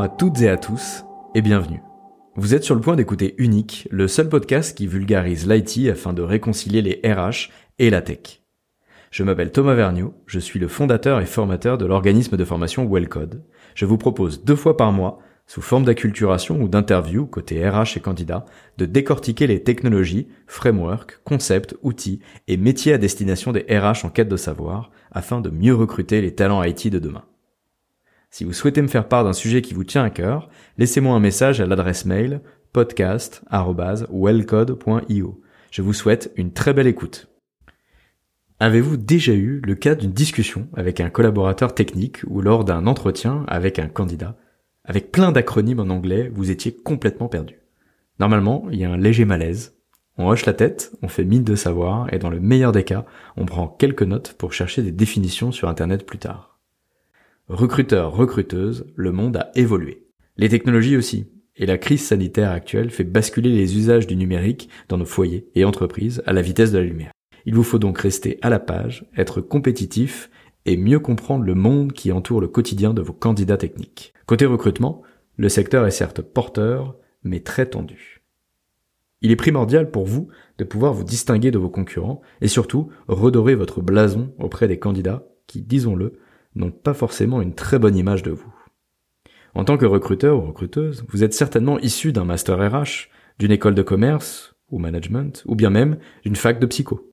À toutes et à tous et bienvenue. Vous êtes sur le point d'écouter Unique, le seul podcast qui vulgarise l'IT afin de réconcilier les RH et la tech. Je m'appelle Thomas Vergniaud, je suis le fondateur et formateur de l'organisme de formation Wellcode. Je vous propose deux fois par mois, sous forme d'acculturation ou d'interview côté RH et candidats, de décortiquer les technologies, frameworks, concepts, outils et métiers à destination des RH en quête de savoir afin de mieux recruter les talents IT de demain. Si vous souhaitez me faire part d'un sujet qui vous tient à cœur, laissez-moi un message à l'adresse mail podcast.wellcode.io. Je vous souhaite une très belle écoute. Avez-vous déjà eu le cas d'une discussion avec un collaborateur technique ou lors d'un entretien avec un candidat? Avec plein d'acronymes en anglais, vous étiez complètement perdu. Normalement, il y a un léger malaise. On hoche la tête, on fait mine de savoir, et dans le meilleur des cas, on prend quelques notes pour chercher des définitions sur Internet plus tard. Recruteur, recruteuse, le monde a évolué. Les technologies aussi. Et la crise sanitaire actuelle fait basculer les usages du numérique dans nos foyers et entreprises à la vitesse de la lumière. Il vous faut donc rester à la page, être compétitif et mieux comprendre le monde qui entoure le quotidien de vos candidats techniques. Côté recrutement, le secteur est certes porteur, mais très tendu. Il est primordial pour vous de pouvoir vous distinguer de vos concurrents et surtout redorer votre blason auprès des candidats qui, disons-le, n'ont pas forcément une très bonne image de vous. En tant que recruteur ou recruteuse, vous êtes certainement issu d'un master RH, d'une école de commerce ou management, ou bien même d'une fac de psycho.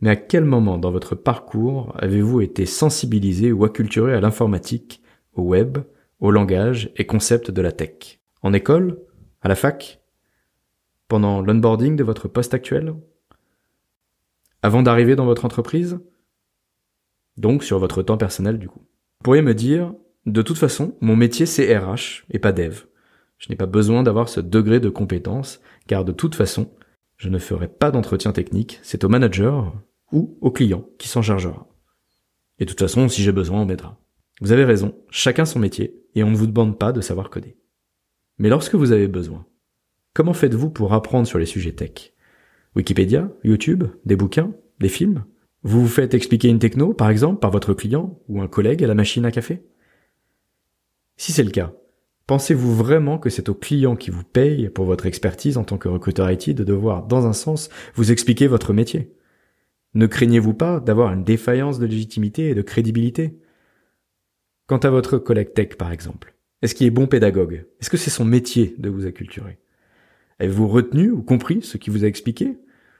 Mais à quel moment dans votre parcours avez-vous été sensibilisé ou acculturé à l'informatique, au web, au langage et concepts de la tech? En école? À la fac? Pendant l'onboarding de votre poste actuel? Avant d'arriver dans votre entreprise? Donc sur votre temps personnel du coup. Vous pourriez me dire, de toute façon, mon métier c'est RH et pas dev. Je n'ai pas besoin d'avoir ce degré de compétence, car de toute façon, je ne ferai pas d'entretien technique, c'est au manager ou au client qui s'en chargera. Et de toute façon, si j'ai besoin, on m'aidera. Vous avez raison, chacun son métier, et on ne vous demande pas de savoir coder. Mais lorsque vous avez besoin, comment faites-vous pour apprendre sur les sujets tech? Wikipédia, YouTube, des bouquins, des films? Vous vous faites expliquer une techno, par exemple, par votre client ou un collègue à la machine à café? Si c'est le cas, pensez-vous vraiment que c'est au client qui vous paye pour votre expertise en tant que recruteur IT de devoir, dans un sens, vous expliquer votre métier? Ne craignez-vous pas d'avoir une défaillance de légitimité et de crédibilité? Quant à votre collègue tech, par exemple, est-ce qu'il est bon pédagogue? Est-ce que c'est son métier de vous acculturer? Avez-vous retenu ou compris ce qu'il vous a expliqué?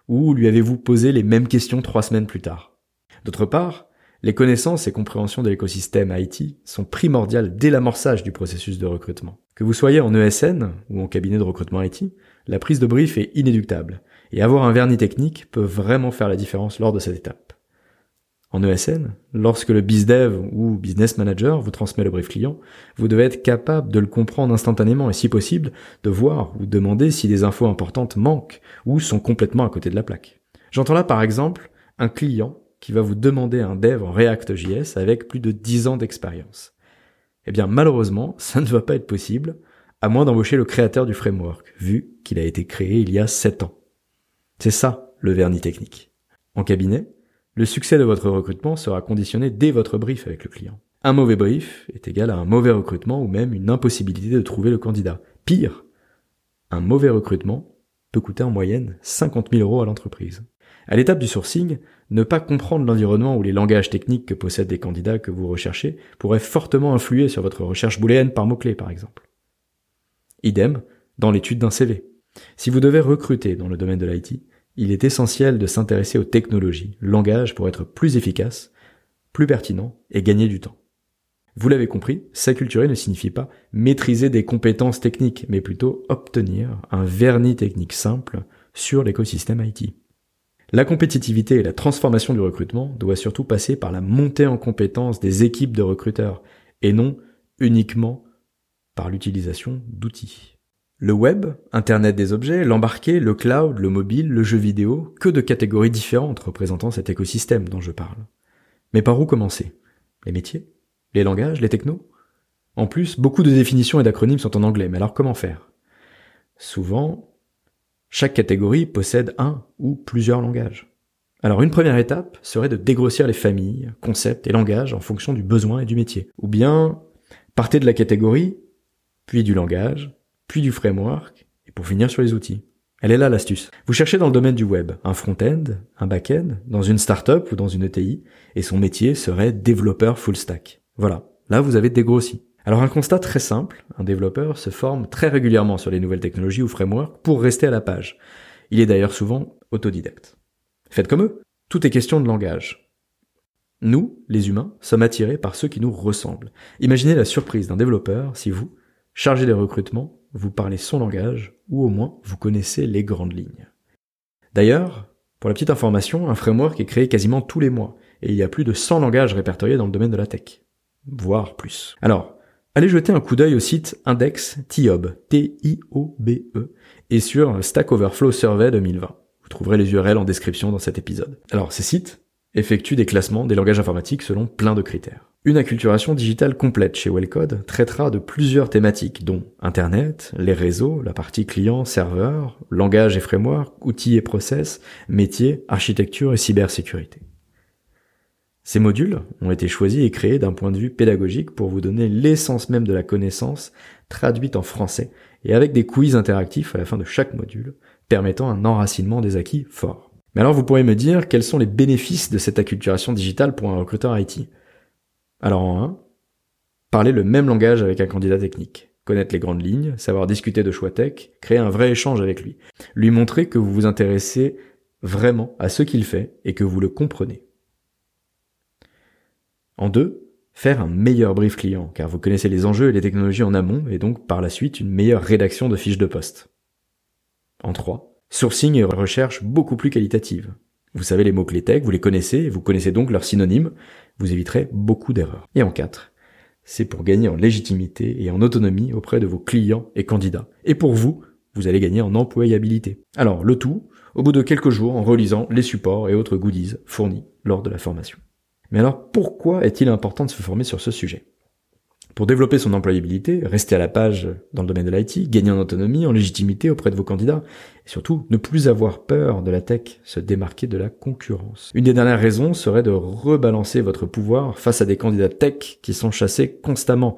Ou lui avez-vous posé les mêmes questions trois semaines plus tard? D'autre part, les connaissances et compréhensions de l'écosystème IT sont primordiales dès l'amorçage du processus de recrutement. Que vous soyez en ESN ou en cabinet de recrutement IT, la prise de brief est inéluctable, et avoir un vernis technique peut vraiment faire la différence lors de cette étape. En ESN, lorsque le BizDev ou Business Manager vous transmet le brief client, vous devez être capable de le comprendre instantanément et si possible, de voir ou demander si des infos importantes manquent ou sont complètement à côté de la plaque. J'entends là par exemple un client qui va vous demander un dev en React.js avec plus de 10 ans d'expérience. Eh bien malheureusement, ça ne va pas être possible, à moins d'embaucher le créateur du framework, vu qu'il a été créé il y a 7 ans. C'est ça le vernis technique. En cabinet, le succès de votre recrutement sera conditionné dès votre brief avec le client. Un mauvais brief est égal à un mauvais recrutement ou même une impossibilité de trouver le candidat. Pire, un mauvais recrutement peut coûter en moyenne 50 000 euros à l'entreprise. À l'étape du sourcing, ne pas comprendre l'environnement ou les langages techniques que possèdent les candidats que vous recherchez pourrait fortement influer sur votre recherche booléenne par mots-clés, par exemple. Idem dans l'étude d'un CV. Si vous devez recruter dans le domaine de l'IT, il est essentiel de s'intéresser aux technologies, langage pour être plus efficace, plus pertinent et gagner du temps. Vous l'avez compris, s'acculturer ne signifie pas maîtriser des compétences techniques, mais plutôt obtenir un vernis technique simple sur l'écosystème IT. La compétitivité et la transformation du recrutement doit surtout passer par la montée en compétences des équipes de recruteurs et non uniquement par l'utilisation d'outils. Le web, Internet des objets, l'embarqué, le cloud, le mobile, le jeu vidéo, que de catégories différentes représentant cet écosystème dont je parle. Mais par où commencer? Les métiers? Les langages? Les technos? En plus, beaucoup de définitions et d'acronymes sont en anglais, mais alors comment faire? Souvent, chaque catégorie possède un ou plusieurs langages. Alors une première étape serait de dégrossir les familles, concepts et langages en fonction du besoin et du métier. Ou bien, partez de la catégorie puis du langage, puis du framework, et pour finir sur les outils. Elle est là l'astuce. Vous cherchez dans le domaine du web un front-end, un back-end, dans une startup ou dans une ETI, et son métier serait développeur full stack. Voilà. Là, vous avez dégrossi. Alors un constat très simple, un développeur se forme très régulièrement sur les nouvelles technologies ou frameworks pour rester à la page. Il est d'ailleurs souvent autodidacte. Faites comme eux. Tout est question de langage. Nous, les humains, sommes attirés par ceux qui nous ressemblent. Imaginez la surprise d'un développeur si vous, chargé des recrutements, vous parlez son langage, ou au moins vous connaissez les grandes lignes. D'ailleurs, pour la petite information, un framework est créé quasiment tous les mois, et il y a plus de 100 langages répertoriés dans le domaine de la tech. Voire plus. Alors, allez jeter un coup d'œil au site Index TIOB, T-I-O-B-E, et sur Stack Overflow Survey 2020. Vous trouverez les URL en description dans cet épisode. Alors, ces sites effectuent des classements des langages informatiques selon plein de critères. Une acculturation digitale complète chez Wellcode traitera de plusieurs thématiques, dont Internet, les réseaux, la partie client-serveur, langage et framework, outils et process, métiers, architecture et cybersécurité. Ces modules ont été choisis et créés d'un point de vue pédagogique pour vous donner l'essence même de la connaissance traduite en français et avec des quiz interactifs à la fin de chaque module permettant un enracinement des acquis fort. Mais alors vous pourrez me dire quels sont les bénéfices de cette acculturation digitale pour un recruteur IT alors en 1, parler le même langage avec un candidat technique, connaître les grandes lignes, savoir discuter de choix tech, créer un vrai échange avec lui, lui montrer que vous vous intéressez vraiment à ce qu'il fait et que vous le comprenez. En 2, faire un meilleur brief client, car vous connaissez les enjeux et les technologies en amont, et donc par la suite une meilleure rédaction de fiches de poste. En 3, sourcing et recherche beaucoup plus qualitative. Vous savez les mots-clés tech, vous les connaissez, vous connaissez donc leurs synonymes, vous éviterez beaucoup d'erreurs. Et en 4, c'est pour gagner en légitimité et en autonomie auprès de vos clients et candidats. Et pour vous, vous allez gagner en employabilité. Alors, le tout, au bout de quelques jours en relisant les supports et autres goodies fournis lors de la formation. Mais alors, pourquoi est-il important de se former sur ce sujet? Pour développer son employabilité, rester à la page dans le domaine de l'IT, gagner en autonomie, en légitimité auprès de vos candidats, et surtout ne plus avoir peur de la tech, se démarquer de la concurrence. Une des dernières raisons serait de rebalancer votre pouvoir face à des candidats tech qui sont chassés constamment.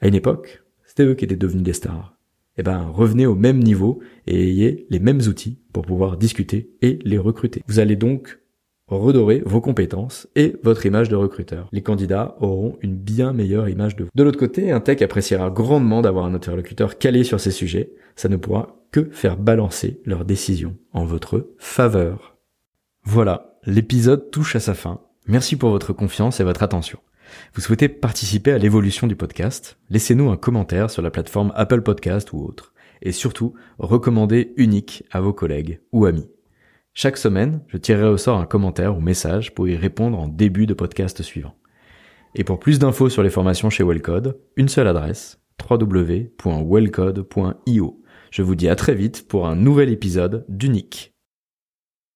À une époque, c'était eux qui étaient devenus des stars. Eh ben, revenez au même niveau et ayez les mêmes outils pour pouvoir discuter et les recruter. Vous allez donc redorer vos compétences et votre image de recruteur. Les candidats auront une bien meilleure image de vous. De l'autre côté, un tech appréciera grandement d'avoir un interlocuteur calé sur ces sujets. Ça ne pourra que faire balancer leurs décisions en votre faveur. Voilà, l'épisode touche à sa fin. Merci pour votre confiance et votre attention. Vous souhaitez participer à l'évolution du podcast? Laissez-nous un commentaire sur la plateforme Apple Podcast ou autre. Et surtout, recommandez unique à vos collègues ou amis. Chaque semaine, je tirerai au sort un commentaire ou message pour y répondre en début de podcast suivant. Et pour plus d'infos sur les formations chez Wellcode, une seule adresse, www.wellcode.io. Je vous dis à très vite pour un nouvel épisode d'Unique.